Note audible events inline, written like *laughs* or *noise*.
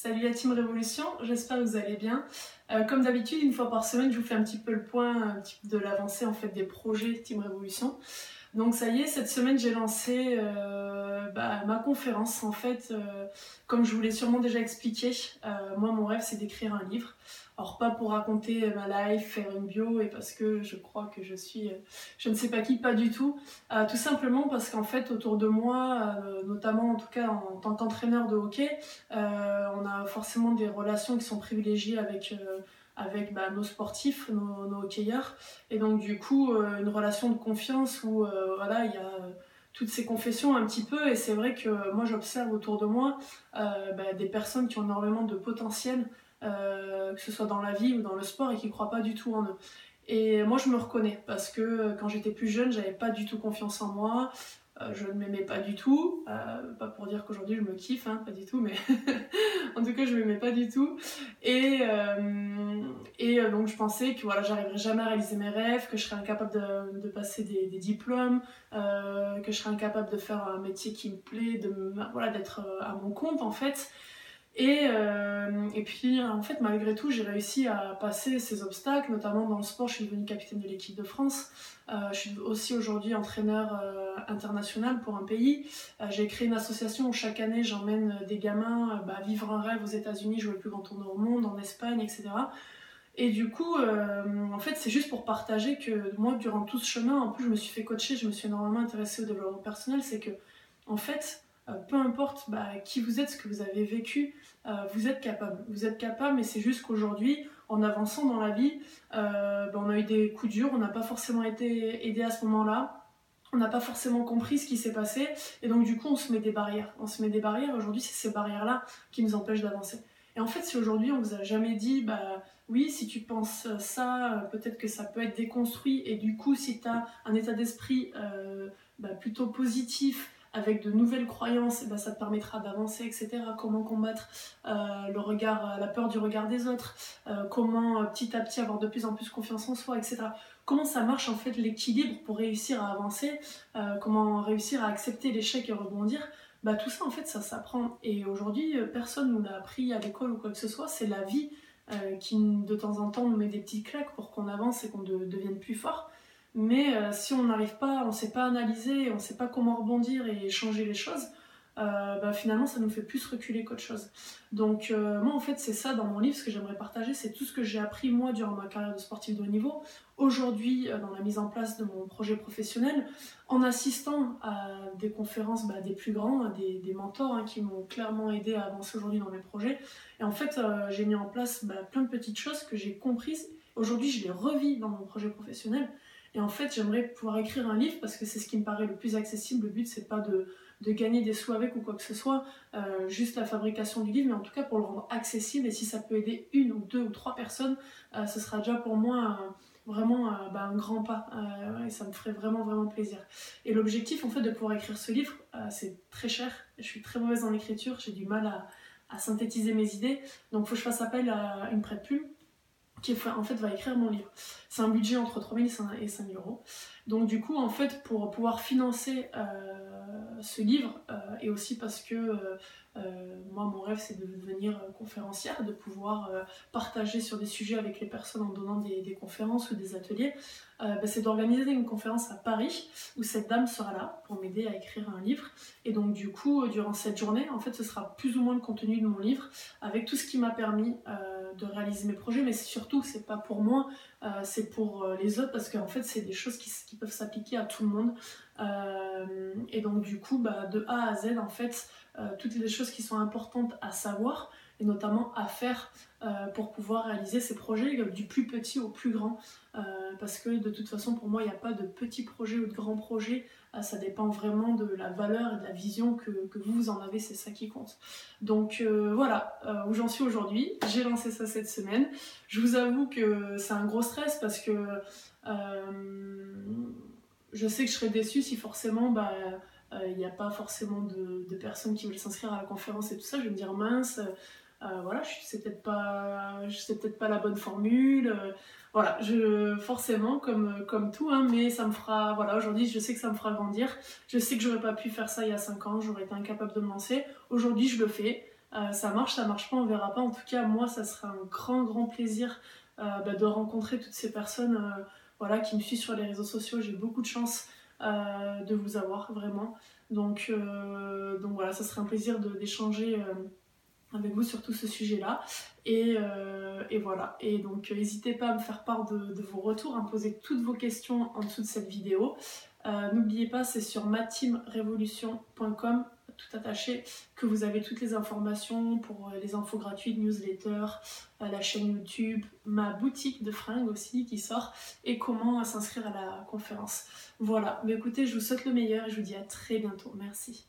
Salut la Team Révolution, j'espère que vous allez bien. Euh, comme d'habitude, une fois par semaine, je vous fais un petit peu le point de l'avancée en fait des projets Team Révolution. Donc ça y est, cette semaine j'ai lancé euh, bah, ma conférence. En fait, euh, comme je vous l'ai sûrement déjà expliqué, moi mon rêve c'est d'écrire un livre. Alors pas pour raconter ma life, faire une bio et parce que je crois que je suis je ne sais pas qui, pas du tout. tout simplement parce qu'en fait autour de moi, notamment en tout cas en tant qu'entraîneur de hockey, on a forcément des relations qui sont privilégiées avec avec bah, nos sportifs, nos, hockeyeurs. Et donc, du coup, euh, une relation de confiance où euh, voilà, il y a euh, toutes ces confessions un petit peu. Et c'est vrai que moi, j'observe autour de moi bah, des personnes qui ont énormément de potentiel, que ce soit dans la vie ou dans le sport, et qui ne croient pas du tout en eux. Et moi, je me reconnais parce que quand j'étais plus jeune, j'avais pas du tout confiance en moi. Euh, je ne m'aimais pas du tout. Euh, pas pour dire qu'aujourd'hui je me kiffe, hein, pas du tout, mais *laughs* en tout cas je m'aimais pas du tout. Et, euh, et donc je pensais que voilà, j'arriverais jamais à réaliser mes rêves, que je serais incapable de, de passer des, des diplômes, que je serais incapable de faire un métier qui me plaît, de voilà, d'être à mon compte en fait. Et, et, puis, en fait, malgré tout, j'ai réussi à passer ces obstacles, notamment dans le sport. Je suis devenue capitaine de l'équipe de France. Euh, je suis aussi aujourd'hui entraîneur euh, international pour un pays. Euh, j'ai créé une association où chaque année j'emmène des gamins bah, vivre un rêve aux États-Unis, jouer le plus grand tournoi au monde, en Espagne, etc. Et du coup, en fait, c'est juste pour partager que moi, durant tout ce chemin, en plus, je me suis fait coacher, je me suis énormément intéressée au développement personnel. C'est que, en fait, peu importe bah, qui vous êtes, ce que vous avez vécu, vous êtes capable. Vous êtes capable, mais c'est juste qu'aujourd'hui, en avançant dans la vie, euh, ben, on a eu des coups durs, on n'a pas forcément été aidé à ce moment-là, on n'a pas forcément compris ce qui s'est passé, et donc du coup on se met des barrières. On se met des barrières, aujourd'hui c'est ces barrières-là qui nous empêchent d'avancer. Et en fait, si aujourd'hui on vous a jamais dit, bah oui, si tu penses ça, peut-être que ça peut être déconstruit, et du coup, si tu as un état d'esprit euh, bah, plutôt positif, avec de nouvelles croyances, ben, ça te permettra d'avancer, etc. Comment combattre euh, le regard, euh, la peur du regard des autres, euh, comment petit à petit avoir de plus en plus confiance en soi, etc. Comment ça marche en fait l'équilibre pour réussir à avancer, comment réussir à accepter l'échec et rebondir? Bah, tout ça en fait ça s'apprend et aujourd'hui personne nous l'a appris à l'école ou quoi que ce soit, c'est la vie qui de temps en temps nous met des petites claques pour qu'on avance et qu'on devienne plus fort. Mais euh, si on n'arrive pas, on ne sait pas analyser, on ne sait pas comment rebondir et changer les choses, euh, bah, finalement ça nous fait plus reculer qu'autre chose. Donc euh, moi en fait c'est ça dans mon livre, ce que j'aimerais partager, c'est tout ce que j'ai appris moi durant ma carrière de sportif de haut niveau, aujourd'hui dans la mise en place de mon projet professionnel, en assistant à des conférences bah, des plus grands, des, mentors hein, qui m'ont clairement aidé à avancer aujourd'hui dans mes projets. Et en fait j'ai mis en place bah, plein de petites choses que j'ai comprises. Aujourd'hui je les revis dans mon projet professionnel. Et en fait, j'aimerais pouvoir écrire un livre parce que c'est ce qui me paraît le plus accessible. Le but, c'est pas de, gagner des sous avec ou quoi que ce soit, euh, juste la fabrication du livre, mais en tout cas pour le rendre accessible. Et si ça peut aider une ou deux ou trois personnes, euh, ce sera déjà pour moi vraiment euh, bah, un grand pas. et ça me ferait vraiment, vraiment plaisir. Et l'objectif, en fait, de pouvoir écrire ce livre, c'est très cher. Je suis très mauvaise en écriture, j'ai du mal à, à, synthétiser mes idées. Donc, il faut que je fasse appel à une prête-plume qui en fait va écrire mon livre. C'est un budget entre 3000 et 5000 euros. Donc du coup, en fait, pour pouvoir financer euh, ce livre, euh, et aussi parce que euh, moi, mon rêve, c'est de devenir conférencière, de pouvoir partager sur des sujets avec les personnes en donnant des, conférences ou des ateliers, bah, c'est d'organiser une conférence à Paris où cette dame sera là pour m'aider à écrire un livre. Et donc du coup, durant cette journée, en fait, ce sera plus ou moins le contenu de mon livre, avec tout ce qui m'a permis de réaliser mes projets, mais surtout, c'est pas pour moi, euh, c'est pour euh, les autres, parce qu'en fait, c'est des choses qui peuvent s'appliquer à tout le monde. Euh, et donc, du coup, bah, de A à Z, en fait, toutes les choses qui sont importantes à savoir, et notamment à faire pour pouvoir réaliser ces projets du plus petit au plus grand. parce que de toute façon, pour moi, il n'y a pas de petit projet ou de grand projet. Ça dépend vraiment de la valeur et de la vision que, que vous en avez, c'est ça qui compte. Donc euh, voilà euh, où j'en suis aujourd'hui. J'ai lancé ça cette semaine. Je vous avoue que c'est un gros stress parce que euh, je sais que je serais déçue si forcément bah, il n'y a pas forcément de, personnes qui veulent s'inscrire à la conférence et tout ça. Je vais me dire mince, voilà, je sais peut-être pas, peut-être pas la bonne formule voilà, forcément, comme, comme tout, hein, mais ça me fera, voilà, aujourd'hui, je sais que ça me fera grandir. Je sais que j'aurais pas pu faire ça il y a 5 ans, j'aurais été incapable de me lancer. Aujourd'hui, je le fais. ça marche, ça marche pas, on verra pas. En tout cas, moi, ça serait un grand, grand plaisir bah, de rencontrer toutes ces personnes voilà, qui me suivent sur les réseaux sociaux. J'ai beaucoup de chance de vous avoir, vraiment. Donc, donc voilà, ça serait un plaisir d'échanger avec vous sur tout ce sujet-là. Et, euh, voilà. Et donc, n'hésitez pas à me faire part de, vos retours, à me poser toutes vos questions en dessous de cette vidéo. Euh, n'oubliez pas, c'est sur mateamrevolution.com, tout attaché, que vous avez toutes les informations pour euh, les infos gratuites, newsletter, la chaîne YouTube, ma boutique de fringues aussi qui sort, et comment s'inscrire à la conférence. Voilà. Mais écoutez, je vous souhaite le meilleur et je vous dis à très bientôt. Merci.